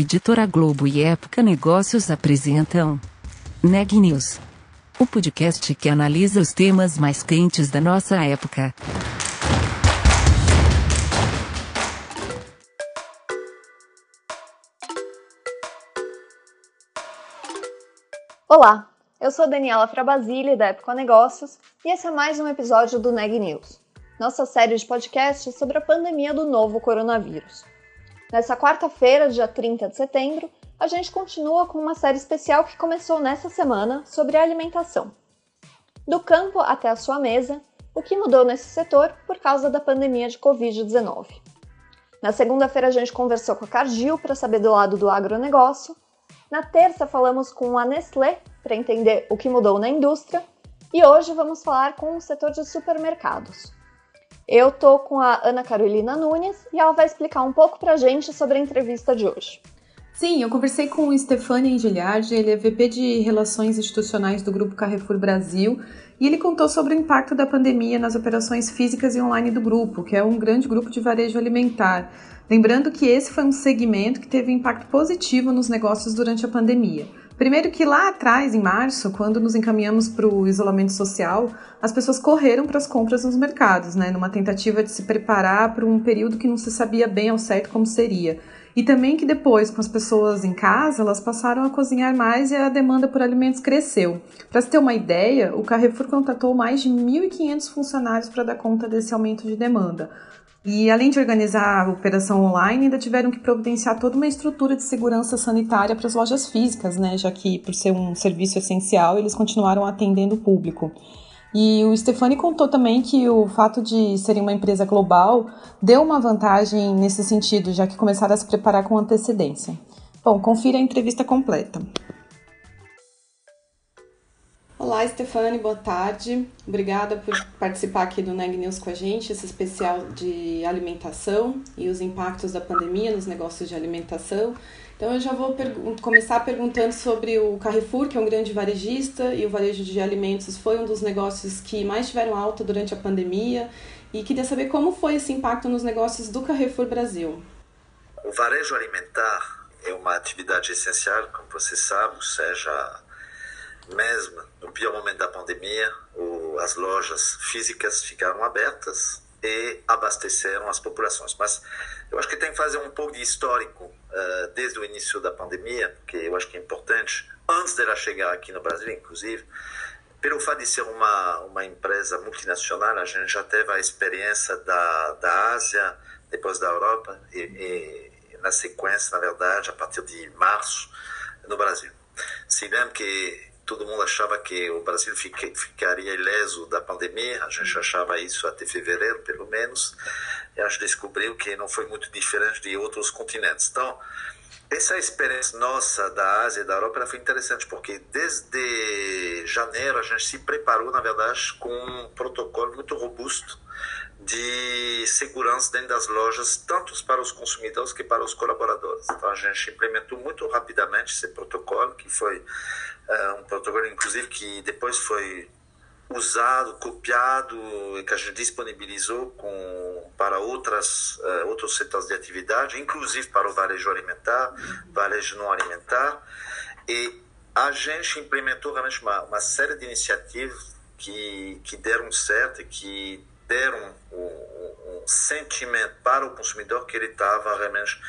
Editora Globo e Época Negócios apresentam Neg News, o podcast que analisa os temas mais quentes da nossa época. Olá, eu sou Daniela Frabasile da Época Negócios e esse é mais um episódio do Neg News, nossa série de podcasts sobre a pandemia do novo coronavírus. Nessa quarta-feira, dia 30 de setembro, a gente continua com uma série especial que começou nessa semana sobre alimentação. Do campo até a sua mesa, o que mudou nesse setor por causa da pandemia de Covid-19. Na segunda-feira, a gente conversou com a Cargill para saber do lado do agronegócio. Na terça, falamos com a Nestlé para entender o que mudou na indústria. E hoje vamos falar com o setor de supermercados. Eu tô com a Ana Carolina Nunes e ela vai explicar um pouco pra gente sobre a entrevista de hoje. Sim, eu conversei com o Stefani Engiliardi, ele é VP de Relações Institucionais do Grupo Carrefour Brasil, e ele contou sobre o impacto da pandemia nas operações físicas e online do grupo, que é um grande grupo de varejo alimentar. Lembrando que esse foi um segmento que teve impacto positivo nos negócios durante a pandemia. Primeiro que lá atrás, em março, quando nos encaminhamos para o isolamento social, as pessoas correram para as compras nos mercados, né, numa tentativa de se preparar para um período que não se sabia bem ao certo como seria. E também que depois, com as pessoas em casa, elas passaram a cozinhar mais e a demanda por alimentos cresceu. Para se ter uma ideia, o Carrefour contratou mais de 1.500 funcionários para dar conta desse aumento de demanda. E além de organizar a operação online, ainda tiveram que providenciar toda uma estrutura de segurança sanitária para as lojas físicas, né? Já que, por ser um serviço essencial, eles continuaram atendendo o público. E o Stefani contou também que o fato de serem uma empresa global deu uma vantagem nesse sentido, já que começaram a se preparar com antecedência. Bom, confira a entrevista completa. Olá, Stefani, boa tarde. Obrigada por participar aqui do Neg News com a gente, esse especial de alimentação e os impactos da pandemia nos negócios de alimentação. Então, eu já vou começar perguntando sobre o Carrefour, que é um grande varejista, e o varejo de alimentos foi um dos negócios que mais tiveram alta durante a pandemia. E queria saber como foi esse impacto nos negócios do Carrefour Brasil. O varejo alimentar é uma atividade essencial, como você sabe, seja mesmo no pior momento da pandemia, o, as lojas físicas ficaram abertas e abasteceram as populações. Mas eu acho que tem que fazer um pouco de histórico uh, desde o início da pandemia, que eu acho que é importante, antes dela chegar aqui no Brasil, inclusive. Pelo fato de ser uma, uma empresa multinacional, a gente já teve a experiência da, da Ásia, depois da Europa e, e na sequência, na verdade, a partir de março, no Brasil. Se bem que todo mundo achava que o Brasil ficaria ileso da pandemia, a gente achava isso até fevereiro, pelo menos, e a gente descobriu que não foi muito diferente de outros continentes. Então, essa experiência nossa da Ásia e da Europa foi interessante, porque desde janeiro a gente se preparou, na verdade, com um protocolo muito robusto de segurança dentro das lojas, tanto para os consumidores que para os colaboradores. Então a gente implementou muito rapidamente esse protocolo, que foi uh, um protocolo, inclusive, que depois foi usado, copiado, que a gente disponibilizou com, para outras, uh, outros setores de atividade, inclusive para o varejo alimentar, varejo não alimentar. E a gente implementou realmente uma, uma série de iniciativas que, que deram certo e que deram um, um, sentimento para o consumidor que ele estava realmente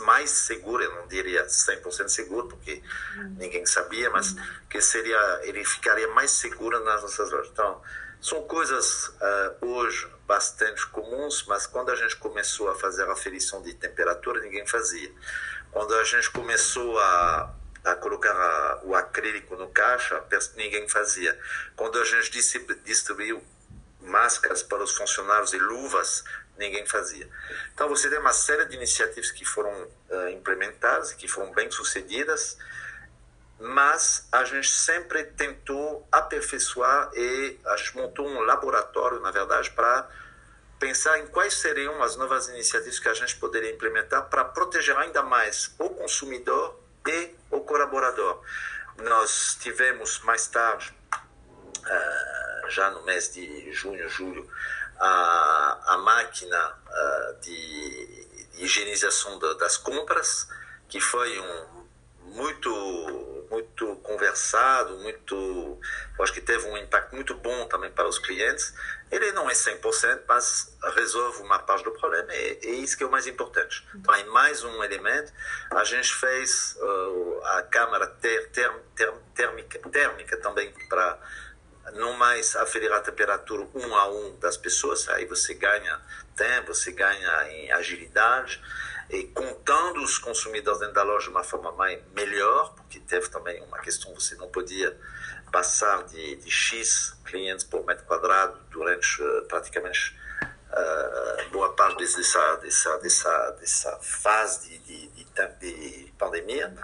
mais seguro, eu não diria 100% seguro, porque uhum. ninguém sabia, mas uhum. que seria ele ficaria mais seguro nas nossas lojas. Então, são coisas uh, hoje bastante comuns, mas quando a gente começou a fazer a aferição de temperatura, ninguém fazia. Quando a gente começou a a colocar a, o acrílico no caixa, ninguém fazia. Quando a gente distribuiu máscaras para os funcionários e luvas, ninguém fazia. Então você tem uma série de iniciativas que foram uh, implementadas, que foram bem sucedidas, mas a gente sempre tentou aperfeiçoar e a gente montou um laboratório, na verdade, para pensar em quais seriam as novas iniciativas que a gente poderia implementar para proteger ainda mais o consumidor e o colaborador. Nós tivemos mais tarde uh, já no mês de junho, julho, a, a máquina uh, de, de, higienização da, das compras, que foi um muito muito conversado, muito, acho que teve um impacto muito bom também para os clientes. Ele não é 100%, mas resolve uma parte do problema e é isso que é o mais importante. Então, em mais um elemento, a gente fez uh, a câmara ter, ter, ter, térmica, térmica também para não mais aferir a temperatura um a um das pessoas, aí você ganha tempo, você ganha em agilidade e contando os consumidores dentro da loja de uma forma mais, melhor, porque teve também uma questão, você não podia passar de, de X clientes por metro quadrado durante uh, praticamente uh, boa parte dessa, dessa, dessa, dessa fase de, de, de, de pandemia.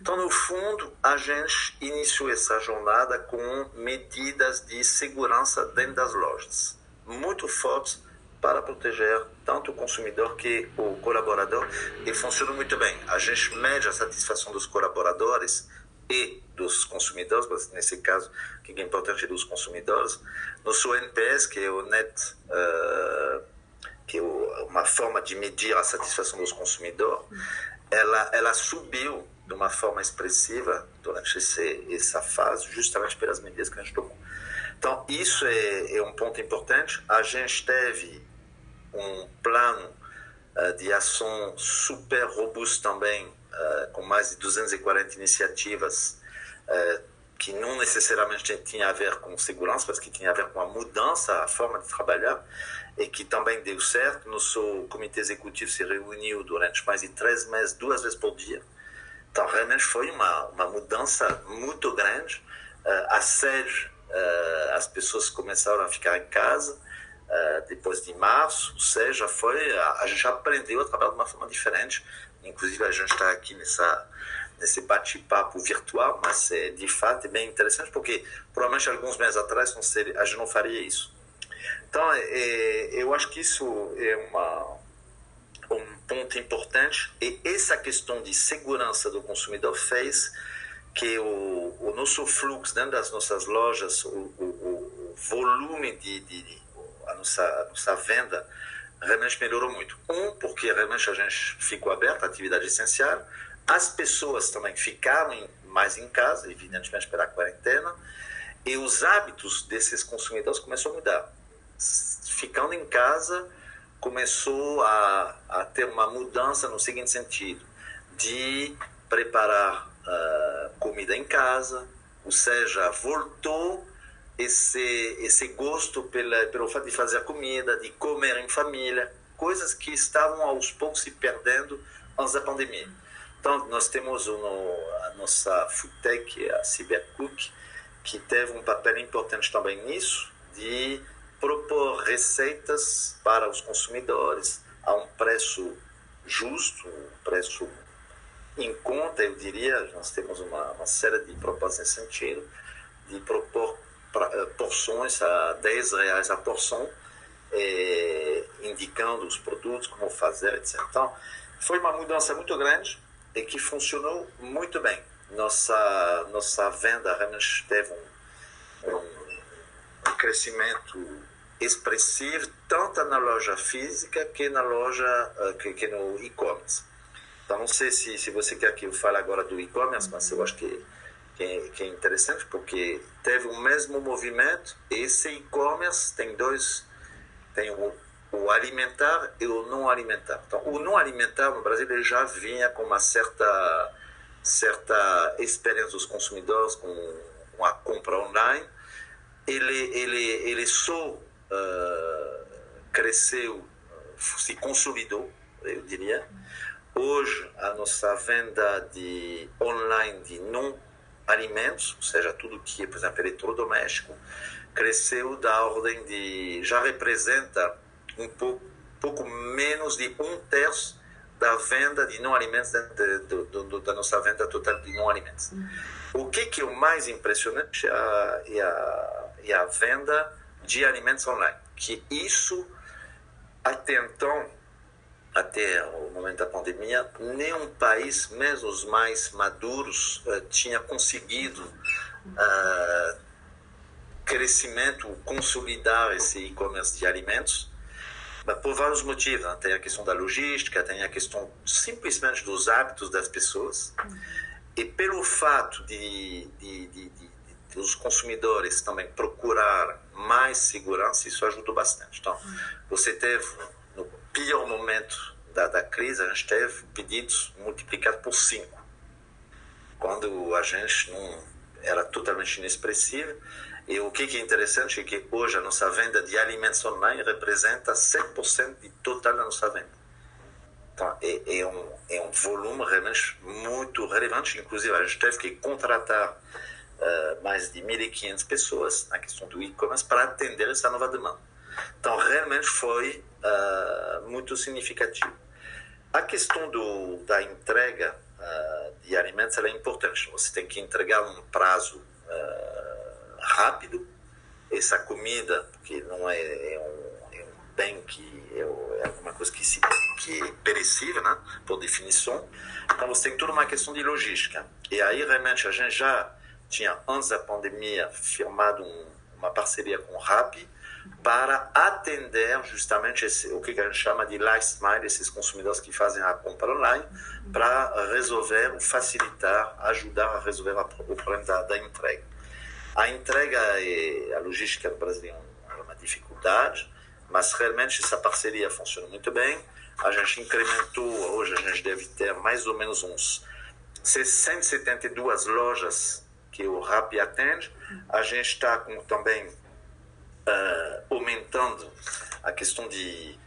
Então, no fundo, a gente iniciou essa jornada com medidas de segurança dentro das lojas, muito fortes para proteger tanto o consumidor que o colaborador e funciona muito bem. A gente mede a satisfação dos colaboradores e dos consumidores, mas nesse caso, que é importante é dos consumidores. Nosso NPS, que é o Net, uh, que é uma forma de medir a satisfação dos consumidores, ela, ela subiu de uma forma expressiva durante esse, essa fase, justamente pelas medidas que a gente tomou. Então, isso é, é um ponto importante. A gente teve um plano uh, de ação super robusto também, uh, com mais de 240 iniciativas, uh, que não necessariamente tinha a ver com segurança, mas que tinha a ver com a mudança, a forma de trabalhar, e que também deu certo. Nosso comitê executivo se reuniu durante mais de três meses, duas vezes por dia. Então, realmente foi uma, uma mudança muito grande. a sede, as pessoas começaram a ficar em casa, é, depois de março, ou seja, foi a, gente aprendeu a trabalhar de uma forma diferente. Inclusive a gente está aqui nessa nesse bate-papo virtual, mas é, de fato é bem interessante porque provavelmente alguns meses atrás não seria, a gente não faria isso. Então é, é, eu acho que isso é uma um ponto importante e essa questão de segurança do consumidor fez que o, o nosso fluxo dentro das nossas lojas, o, o, o volume de, de a nossa, a nossa venda realmente melhorou muito. Um, porque realmente a gente ficou aberto à atividade essencial, as pessoas também ficaram mais em casa, evidentemente pela quarentena, e os hábitos desses consumidores começaram a mudar. Ficando em casa, começou a, a ter uma mudança no seguinte sentido, de preparar uh, comida em casa, ou seja, voltou esse esse gosto pela, pelo fato de fazer comida, de comer em família, coisas que estavam aos poucos se perdendo antes da pandemia. Então, nós temos um, a nossa Foodtech, a Cybercook, que teve um papel importante também nisso, de propor receitas para os consumidores a um preço justo, um preço em conta, eu diria. Nós temos uma, uma série de propostas nesse sentido, de propor eh, porções a 10 reais a porção, é, indicando os produtos, como fazer, etc. Então, foi uma mudança muito grande e que funcionou muito bem. Nossa, nossa venda realmente teve um, um, crescimento expressivo, tanto na loja física que na loja, eh, que, que no e-commerce. Então, não sei se, se você quer que eu fale agora do e-commerce, mas eu acho que que é, que é interessante porque teve o mesmo movimento. Esse e-commerce tem dois, tem o, o, alimentar e o não alimentar. Então, o não alimentar no Brasil ele já vinha com uma certa certa experiência dos consumidores com, a compra online. Ele ele ele só uh, cresceu, se consolidou, eu diria. Hoje a nossa venda de online de não alimentos, ou seja, tudo que é, por exemplo, eletrodoméstico, cresceu da ordem de. já representa um pouco, pouco menos de um terço da venda de não alimentos, de, da nossa venda total de não alimentos. Uhum. O que, que é o mais impressionante é a, é a, é a venda de alimentos online, que isso até então até o momento da pandemia, nenhum país, mesmo os mais maduros, uh, tinha conseguido uh, crescimento, consolidar esse e-commerce de alimentos. Por vários motivos. Né? Tem a questão da logística, tem a questão simplesmente dos hábitos das pessoas. E pelo fato de, de, de, de, os consumidores também procurar mais segurança, isso ajudou bastante. Então, você teve, no pior momento da, da crise, a gente teve pedidos multiplicados por cinco. Quando a gente não era totalmente inexpressiva. E o que é interessante é que hoje a nossa venda de alimentos online representa 7% de total da nossa venda. Então, é, é, um, é um volume realmente muito relevante. Inclusive, a gente teve que contratar uh, mais de 1.500 pessoas na questão do e-commerce para atender essa nova demanda. Então, realmente foi uh, muito significativo. A questão do, da entrega uh, de alimentos é importante. Você tem que entregar um prazo rápido. Essa comida, que não é, é um, é um bem que é, é alguma coisa que, se, que é perecível, né? por definição. Então você tem toda uma questão de logística. E aí realmente a gente já tinha, antes da pandemia, firmado um, uma parceria com o Rappi para atender justamente esse, o que a gente chama de last mile, esses consumidores que fazem a compra online, para resolver, facilitar, ajudar a resolver o problema da, da entrega. A entrega e a logística no Brasil é uma dificuldade, mas realmente essa parceria funciona muito bem. A gente incrementou, hoje a gente deve ter mais ou menos uns 672 lojas que o RAP atende. A gente está também uh, aumentando a questão de,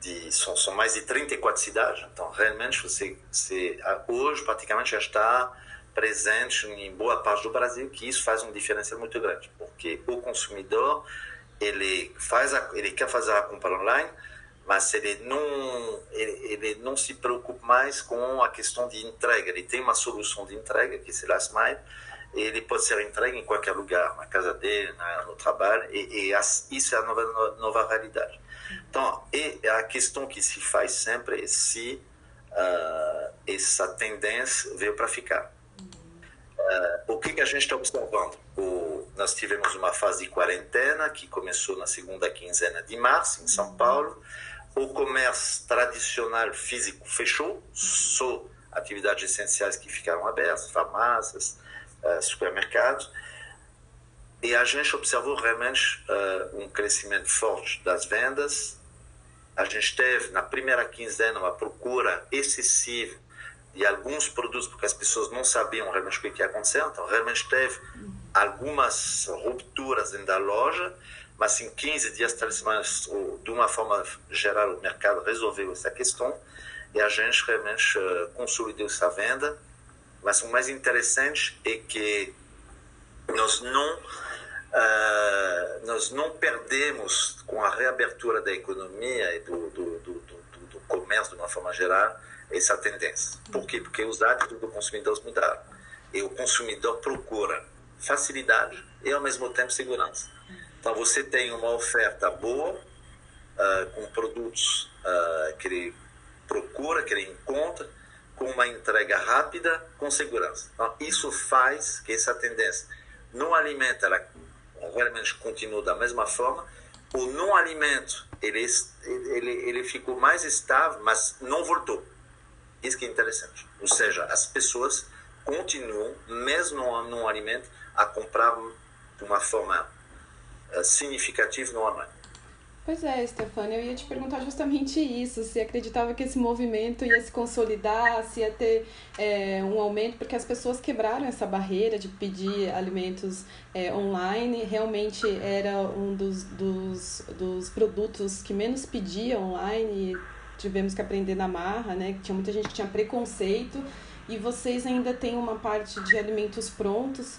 de são, são, mais de 34 cidades. Então, realmente, você, você hoje praticamente já está presente em boa parte do Brasil, que isso faz uma diferença muito grande, porque o consumidor ele faz a, ele quer fazer a compra online, mas ele não ele, ele, não se preocupa mais com a questão de entrega. Ele tem uma solução de entrega que é Last Mile, ele pode ser entregue em qualquer lugar, na casa dele, na, no trabalho, e, e as, isso é a nova nova realidade. Então, e a questão que se faz sempre é se uh, essa tendência veio para ficar. Uh, o que, que a gente está observando? O, nós tivemos uma fase de quarentena que começou na segunda quinzena de março, em São Paulo. O comércio tradicional físico fechou, só atividades essenciais que ficaram abertas, farmácias, uh, supermercados. E a gente observou realmente uh, um crescimento forte das vendas. A gente teve, na primeira quinzena, uma procura excessiva de alguns produtos, porque as pessoas não sabiam realmente o que ia acontecer. Então, realmente teve algumas rupturas dentro da loja, mas em 15 dias, três semanas, de uma forma geral, o mercado resolveu essa questão e a gente realmente uh, consolidou essa venda. Mas o mais interessante é que nós não uh, nós não perdemos com a reabertura da economia e do, do, do, do comércio de uma forma geral essa tendência. Por quê? Porque os hábitos do consumidor mudaram. E o consumidor procura facilidade e, ao mesmo tempo, segurança. Então, você tem uma oferta boa, uh, com produtos uh, que ele procura, que ele encontra, com uma entrega rápida, com segurança. Então, isso faz que essa tendência no alimento, ela realmente continua da mesma forma. O não alimento, ele, ele, ele ficou mais estável, mas não voltou. Isso que é interessante. Ou seja, as pessoas continuam, mesmo no alimento, a comprar de uma forma uh, significativa no online. Pois é, Stefania, eu ia te perguntar justamente isso, se acreditava que esse movimento ia se consolidar, se ia ter é, um aumento, porque as pessoas quebraram essa barreira de pedir alimentos é, online, realmente era um dos, dos, dos produtos que menos pedia online, tivemos que aprender na marra, né? Tinha muita gente que tinha preconceito e vocês ainda têm uma parte de alimentos prontos,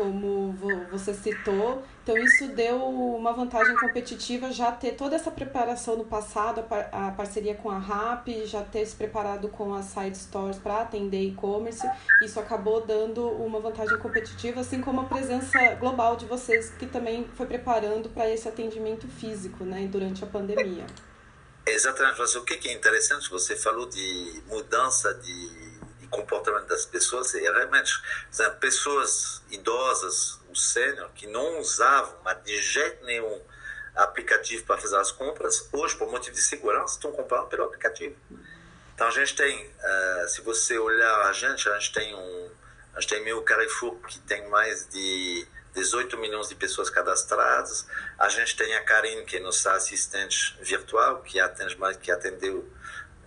como você citou. Então isso deu uma vantagem competitiva já ter toda essa preparação no passado, a parceria com a RAP, já ter se preparado com as side stores para atender e-commerce. Isso acabou dando uma vantagem competitiva, assim como a presença global de vocês que também foi preparando para esse atendimento físico, né, durante a pandemia. Exatamente, o que é interessante, você falou de mudança de comportamento das pessoas, e realmente, exemplo, pessoas idosas, o sênior, que não usavam, mas de jeito nenhum, aplicativo para fazer as compras. Hoje, por motivo de segurança, estão comprando pelo aplicativo. Então a gente tem, uh, se você olhar a gente, a gente tem um, a gente tem meio Carrefour que tem mais de 18 milhões de pessoas cadastradas. A gente tem a Karin, que é nossa assistente virtual, que atende mais, que atendeu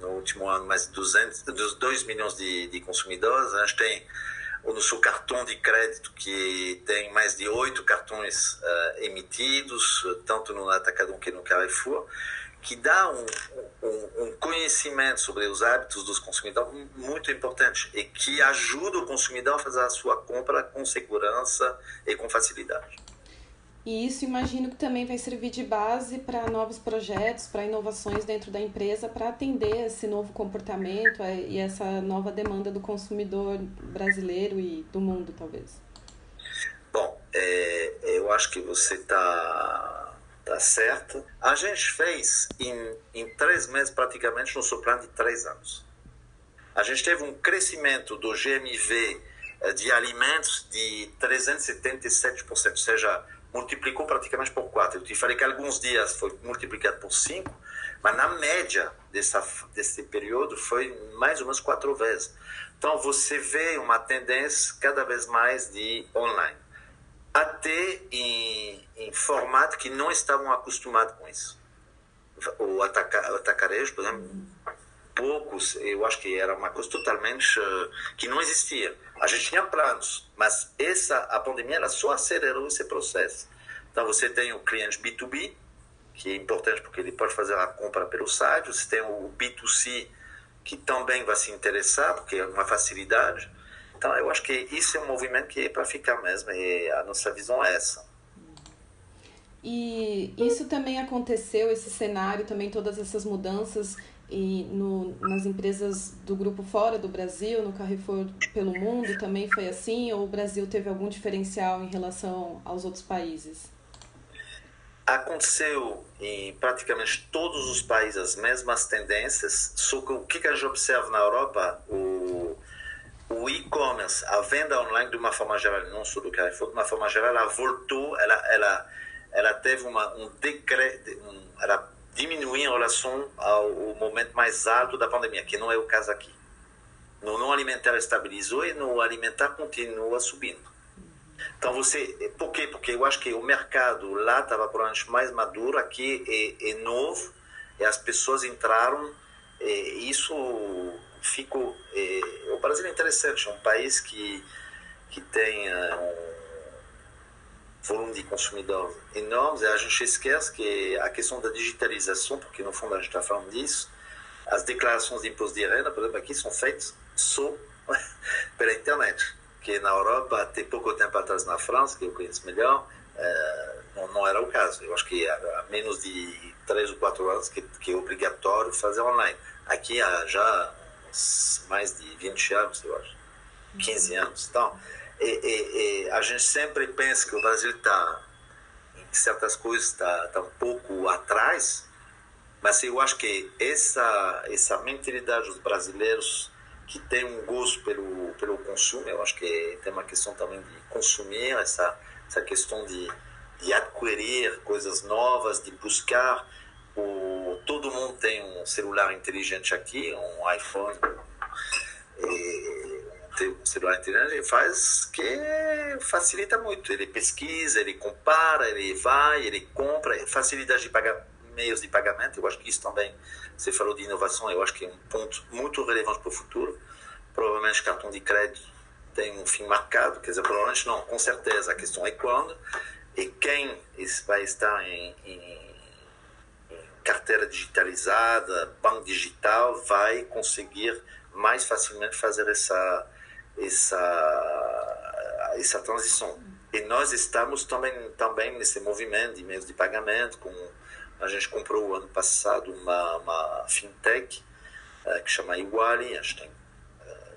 no último ano mais de 200, 2 milhões de, de consumidores. A gente tem o nosso cartão de crédito, que tem mais de oito cartões uh, emitidos, tanto no Atacadão que no Carrefour que dá um, um, um, conhecimento sobre os hábitos dos consumidores muito importante e que ajuda o consumidor a fazer a sua compra com segurança e com facilidade. E isso imagino que também vai servir de base para novos projetos, para inovações dentro da empresa, para atender esse novo comportamento é, e essa nova demanda do consumidor brasileiro e do mundo, talvez. Bom, é, eu acho que você está tá certo? A gente fez em, em três meses, praticamente, no soprano de três anos. A gente teve um crescimento do GMV eh, de alimentos de 377%, ou seja, multiplicou praticamente por quatro. Eu te falei que alguns dias foi multiplicado por cinco, mas na média dessa, desse período foi mais ou menos quatro vezes. Então você vê uma tendência cada vez mais de online até em, em formato que não estavam acostumados com isso. O, ataca, o atacarejo, por exemplo, poucos, eu acho que era uma coisa totalmente uh, que não existia. A gente tinha planos, mas essa a pandemia ela só acelerou esse processo. Então você tem o cliente B2B, que é importante porque ele pode fazer a compra pelo site, você tem o B2C, que também vai se interessar, porque é uma facilidade. Então, eu acho que isso é um movimento que é para ficar mesmo, e a nossa visão é essa. E isso também aconteceu, esse cenário, também todas essas mudanças e no, nas empresas do grupo fora do Brasil, no Carrefour pelo mundo, também foi assim? Ou o Brasil teve algum diferencial em relação aos outros países? Aconteceu em praticamente todos os países as mesmas tendências, só que o que a gente observa na Europa, o o e-commerce, a venda online de uma forma geral, não só do Carrefour, de uma forma geral, ela voltou, ela, ela, ela teve uma, um decreto, um, ela diminuiu em relação ao, momento mais alto da pandemia, que não é o caso aqui. No não alimentar estabilizou e no alimentar continua subindo. Então você, por quê? Porque eu acho que o mercado lá estava provavelmente mais maduro, aqui é, é novo e as pessoas entraram. E isso ficou. Eh, o Brasil é interessante, é um país que, que tem um volume de consumidores enorme, e a gente esquece que a questão da digitalização, porque no fundo a gente está falando disso, as declarações de imposto de renda, por exemplo, aqui são feitas só pela internet, que na Europa, até pouco tempo atrás na França, que eu conheço melhor, não, não, era o caso. Eu acho que há menos de 3 ou 4 anos que, que é obrigatório fazer online. Aqui há já mais de 20 anos, eu acho, 15 anos. Então, e, e, a gente sempre pensa que o Brasil está, em certas coisas, está tá um pouco atrás, mas eu acho que essa, essa mentalidade dos brasileiros que tem um gosto pelo, pelo consumo, eu acho que tem uma questão também de consumir, essa, essa questão de, de adquirir coisas novas, de buscar o, todo mundo tem um celular inteligente aqui, um iPhone, e, celular inteligente faz que facilita muito. Ele pesquisa, ele compara, ele vai, ele compra, facilidade de pagar meios de pagamento. Eu acho que isso também, você falou de inovação, eu acho que é um ponto muito relevante para o futuro. Provavelmente cartão de crédito tem um fim marcado, quer dizer, provavelmente não, com certeza. A questão é quando e quem vai estar em, em carteira digitalizada, banco digital, vai conseguir mais facilmente fazer essa, essa, essa transição. E nós estamos também, também nesse movimento de meios de pagamento. Com, a gente comprou ano passado uma, uma fintech uh, que chama Iguali, a gente tem uh, eh,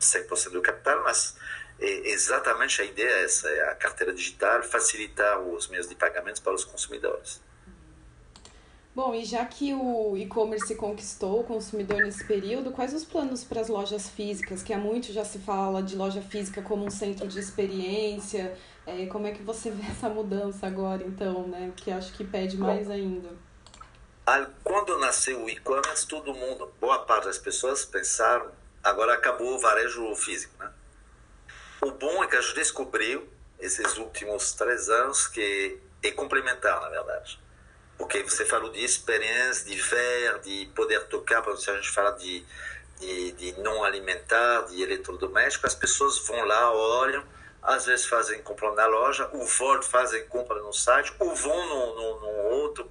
100% do capital, mas é exatamente a ideia é essa, é a carteira digital, facilitar os meios de pagamento para os consumidores. Bom, e já que o e-commerce conquistou o consumidor nesse período, quais os planos para as lojas físicas? Que há muito já se fala de loja física como um centro de experiência, É, como é que você vê essa mudança agora, então, né? Que acho que pede mais ainda. Quando nasceu o e-commerce, todo mundo, boa parte das pessoas pensaram, agora acabou o varejo físico, né? O bom é que a gente descobriu, esses últimos três anos, que é complementar, na verdade. Porque você falou de experiência, de ver, de poder tocar, se a gente fala de, de, de não alimentar, de eletrodoméstico, as pessoas vão lá, olham, às vezes fazem compra na loja, o voltam, fazem compra no site, ou vão no, no, no outro,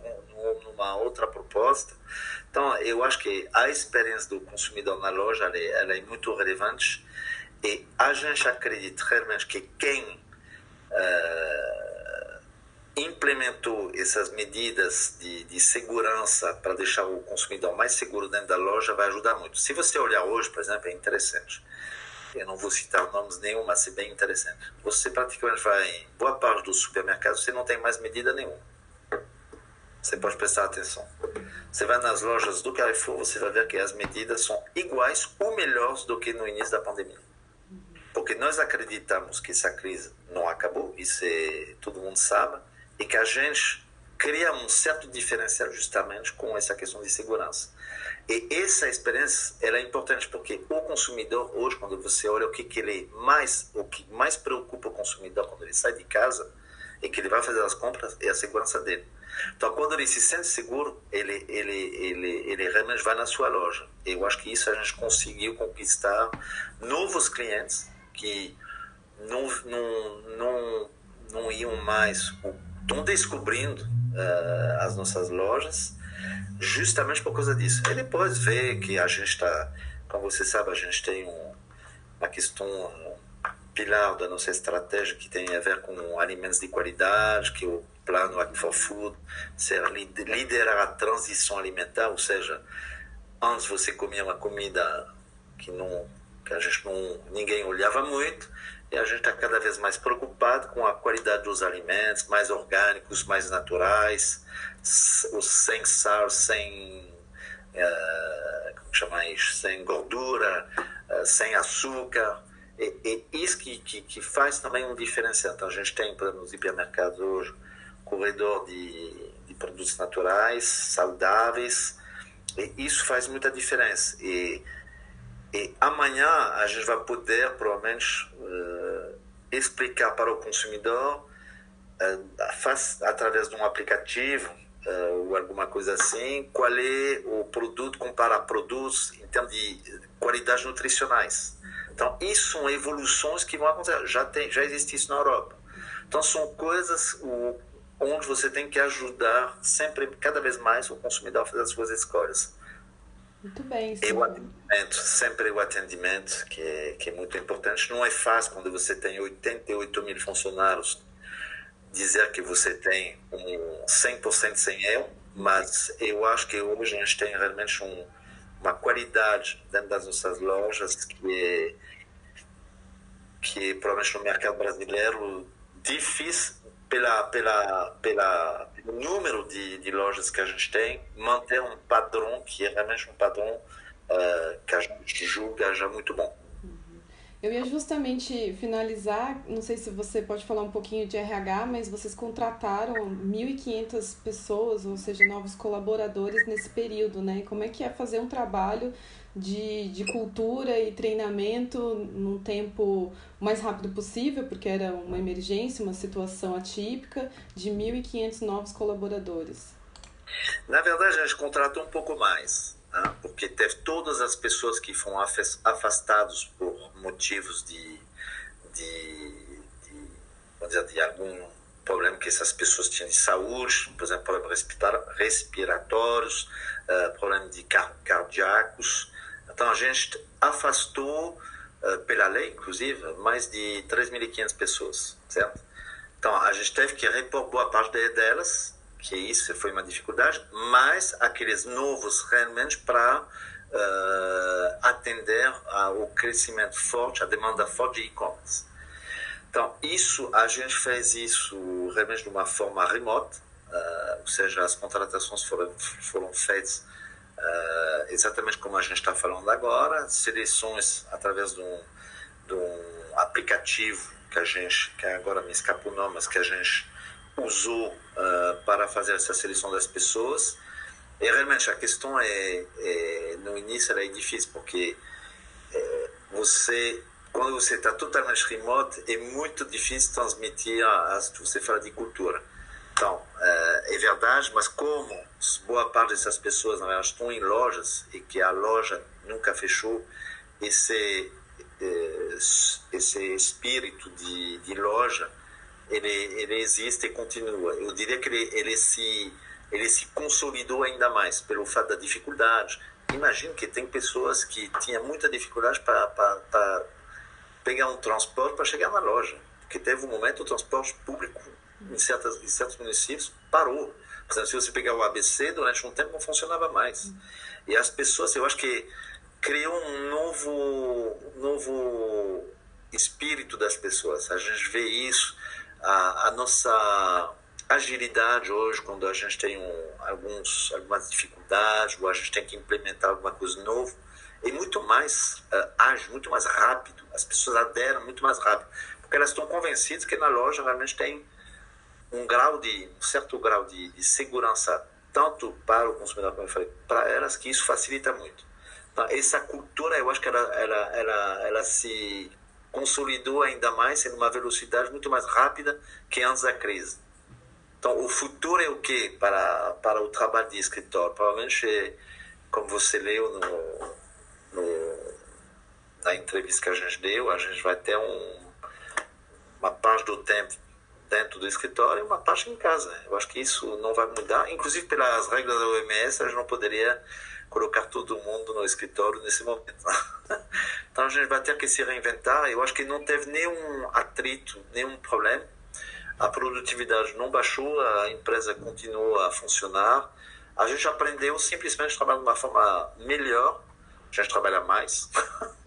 numa outra proposta. Então, eu acho que a experiência do consumidor na loja ela é, ela é muito relevante e a gente acredita realmente que quem uh, implementou essas medidas de, de segurança para deixar o consumidor mais seguro dentro da loja vai ajudar muito. Se você olhar hoje, por exemplo, é interessante eu não vou citar nomes nenhum, mas é bem interessante. Você praticamente vai em boa parte dos supermercados, você não tem mais medida nenhuma. Você pode prestar atenção. Você vai nas lojas do Carrefour, você vai ver que as medidas são iguais ou melhores do que no início da pandemia. Porque nós acreditamos que essa crise não acabou, isso é, todo mundo sabe, e que a gente cria um certo diferencial justamente com essa questão de segurança. E essa experiência ela é importante porque o consumidor hoje, quando você olha o que, que ele mais, o que mais preocupa o consumidor quando ele sai de casa e que ele vai fazer as compras é a segurança dele. Então, quando ele se sente seguro, ele, ele, ele, ele realmente vai na sua loja. Eu acho que isso a gente conseguiu conquistar novos clientes que não, não, não, não iam mais, estão descobrindo uh, as nossas lojas justamente por causa disso. E depois vê que a gente está, como você sabe, a gente tem um, uma questão, um pilar da nossa estratégia que tem a ver com alimentos de qualidade, que é o plano for Food, ser liderar a transição alimentar, ou seja, antes você comia uma comida que não que a gente não ninguém olhava muito a gente está cada vez mais preocupado com a qualidade dos alimentos, mais orgânicos, mais naturais, os sem sal, sem uh, como chama isso? sem gordura, uh, sem açúcar. E, e isso que, que, que, faz também um diferencial. Então a gente tem, exemplo, nos hipermercados hoje, corredor de, de produtos naturais, saudáveis, e isso faz muita diferença. E, e amanhã a gente vai poder, provavelmente, uh, explicar para o consumidor, uh, faz, através de um aplicativo uh, ou alguma coisa assim, qual é o produto, comparar produtos em termos de qualidades nutricionais. Então, isso são evoluções que vão acontecer. Já, tem, já existe isso na Europa. Então, são coisas onde você tem que ajudar sempre, cada vez mais, o consumidor a fazer as suas escolhas. Muito bem. Sim. E o atendimento, sempre o atendimento, que é, que é muito importante. Não é fácil quando você tem 88 mil funcionários dizer que você tem um 100% sem erro, mas eu acho que hoje a gente tem realmente um, uma qualidade dentro das nossas lojas que é, que provavelmente no mercado brasileiro difícil pela, pela, pela número de, de lojas que a gente tem, manter um padrão que é realmente um padrão uh, que a gente julga já muito bom. Eu ia justamente finalizar, não sei se você pode falar um pouquinho de RH, mas vocês contrataram 1.500 pessoas, ou seja, novos colaboradores nesse período, né? Como é que é fazer um trabalho de, de cultura e treinamento num tempo mais rápido possível, porque era uma emergência, uma situação atípica, de 1.500 novos colaboradores? Na verdade, a gente contratou um pouco mais né? porque teve todas as pessoas que foram afastados por motivos de, de, de, dizer, de algum problema que essas pessoas tinham de saúde, por exemplo, problemas respiratórios, uh, problemas de cardíacos. Então a gente afastou, uh, pela lei inclusive, mais de 3.500 pessoas, certo? Então a gente teve que repor boa parte delas que isso foi uma dificuldade, mas aqueles novos realmente para uh, atender ao crescimento forte, a demanda forte de e-commerce. Então, isso, a gente fez isso realmente de uma forma remota, uh, ou seja, as contratações foram, foram feitas uh, exatamente como a gente está falando agora, seleções através de um, de um aplicativo que a gente, que agora me escapou o nome, mas que a gente usou uh, para fazer essa seleção das pessoas. E realmente a questão é, é no início era difícil porque é, você quando você está totalmente remoto é muito difícil transmitir as você fala de cultura. Então é, é verdade, mas como boa parte dessas pessoas na verdade, estão em lojas e que a loja nunca fechou, esse é, esse espírito de, de loja ele, ele existe e continua. Eu diria que ele, ele, se, ele se consolidou ainda mais pelo fato da dificuldade. Imagino que tem pessoas que tinham muita dificuldade para pegar um transporte para chegar na loja. Porque teve um momento o transporte público em, certas, em certos municípios parou. Por exemplo, se você pegar o ABC, durante um tempo não funcionava mais. E as pessoas, eu acho que criou um novo, novo espírito das pessoas. A gente vê isso a, a nossa agilidade hoje, quando a gente tem um, alguns, algumas dificuldades ou a gente tem que implementar alguma coisa nova, é muito mais uh, ágil, muito mais rápido. As pessoas aderam muito mais rápido, porque elas estão convencidas que na loja realmente tem um grau de um certo grau de, de segurança tanto para o consumidor como eu falei, para elas que isso facilita muito. Então, essa cultura, eu acho que ela, ela, ela, ela se consolidou ainda mais em uma velocidade muito mais rápida que antes da crise. Então, o futuro é o que para, para o trabalho de escritório? Provavelmente, é, como você leu no, no, na entrevista que a gente deu, a gente vai ter um, uma parte do tempo dentro do escritório e uma parte em casa. Eu acho que isso não vai mudar. Inclusive, pelas regras da OMS, a gente não poderia colocar todo mundo no escritório nesse momento. então a gente vai ter que se reinventar. Eu acho que não teve nenhum atrito, nenhum problema. A produtividade não baixou, a empresa continuou a funcionar. A gente aprendeu simplesmente a trabalhar de uma forma melhor. A gente trabalha mais.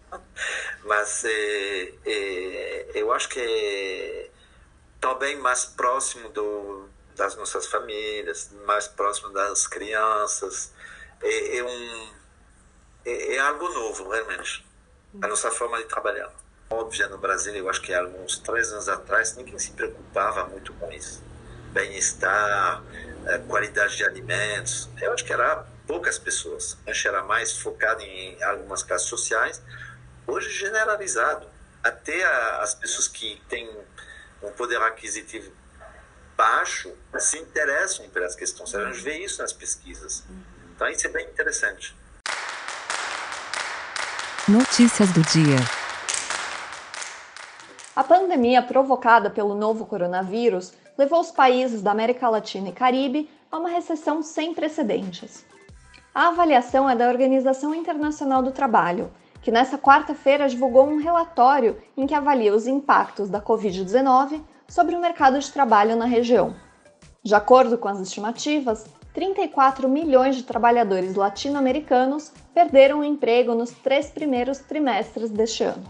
Mas é, é, eu acho que também mais próximo do, das nossas famílias, mais próximo das crianças é, é um, é, é, algo novo, realmente. A nossa forma de trabalhar. Óbvio, no Brasil, eu acho que há alguns três anos atrás, ninguém se preocupava muito com isso. Bem-estar, é, qualidade de alimentos. Eu acho que era poucas pessoas. Antes era mais focado em algumas classes sociais. Hoje, generalizado. Até as pessoas que têm um poder aquisitivo baixo se interessam pelas questões. A gente vê isso nas pesquisas. Então isso é bem interessante. Notícias do dia. A pandemia provocada pelo novo coronavírus levou os países da América Latina e Caribe a uma recessão sem precedentes. A avaliação é da Organização Internacional do Trabalho, que nesta quarta-feira divulgou um relatório em que avalia os impactos da Covid-19 sobre o mercado de trabalho na região. De acordo com as estimativas, 34 milhões de trabalhadores latino-americanos perderam o emprego nos três primeiros trimestres deste ano.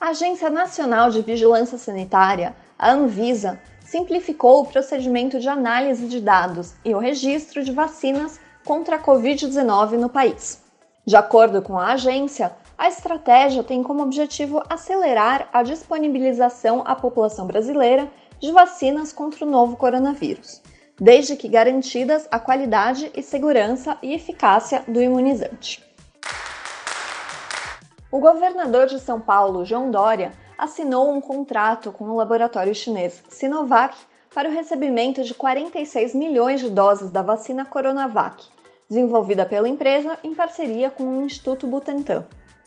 A Agência Nacional de Vigilância Sanitária, a Anvisa, simplificou o procedimento de análise de dados e o registro de vacinas contra a Covid-19 no país. De acordo com a agência, a estratégia tem como objetivo acelerar a disponibilização à população brasileira de vacinas contra o novo coronavírus, desde que garantidas a qualidade e segurança e eficácia do imunizante. O governador de São Paulo, João Dória, assinou um contrato com o laboratório chinês Sinovac para o recebimento de 46 milhões de doses da vacina Coronavac, desenvolvida pela empresa em parceria com o Instituto Butantan.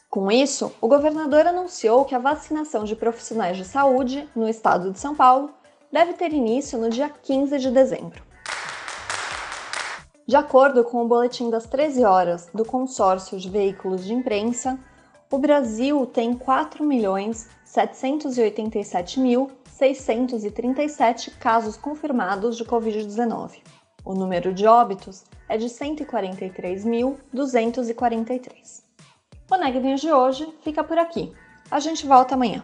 Com isso, o governador anunciou que a vacinação de profissionais de saúde no estado de São Paulo deve ter início no dia 15 de dezembro. De acordo com o boletim das 13 horas do Consórcio de Veículos de Imprensa, o Brasil tem 4.787.637 casos confirmados de Covid-19. O número de óbitos é de 143.243. O Neg de hoje fica por aqui. A gente volta amanhã.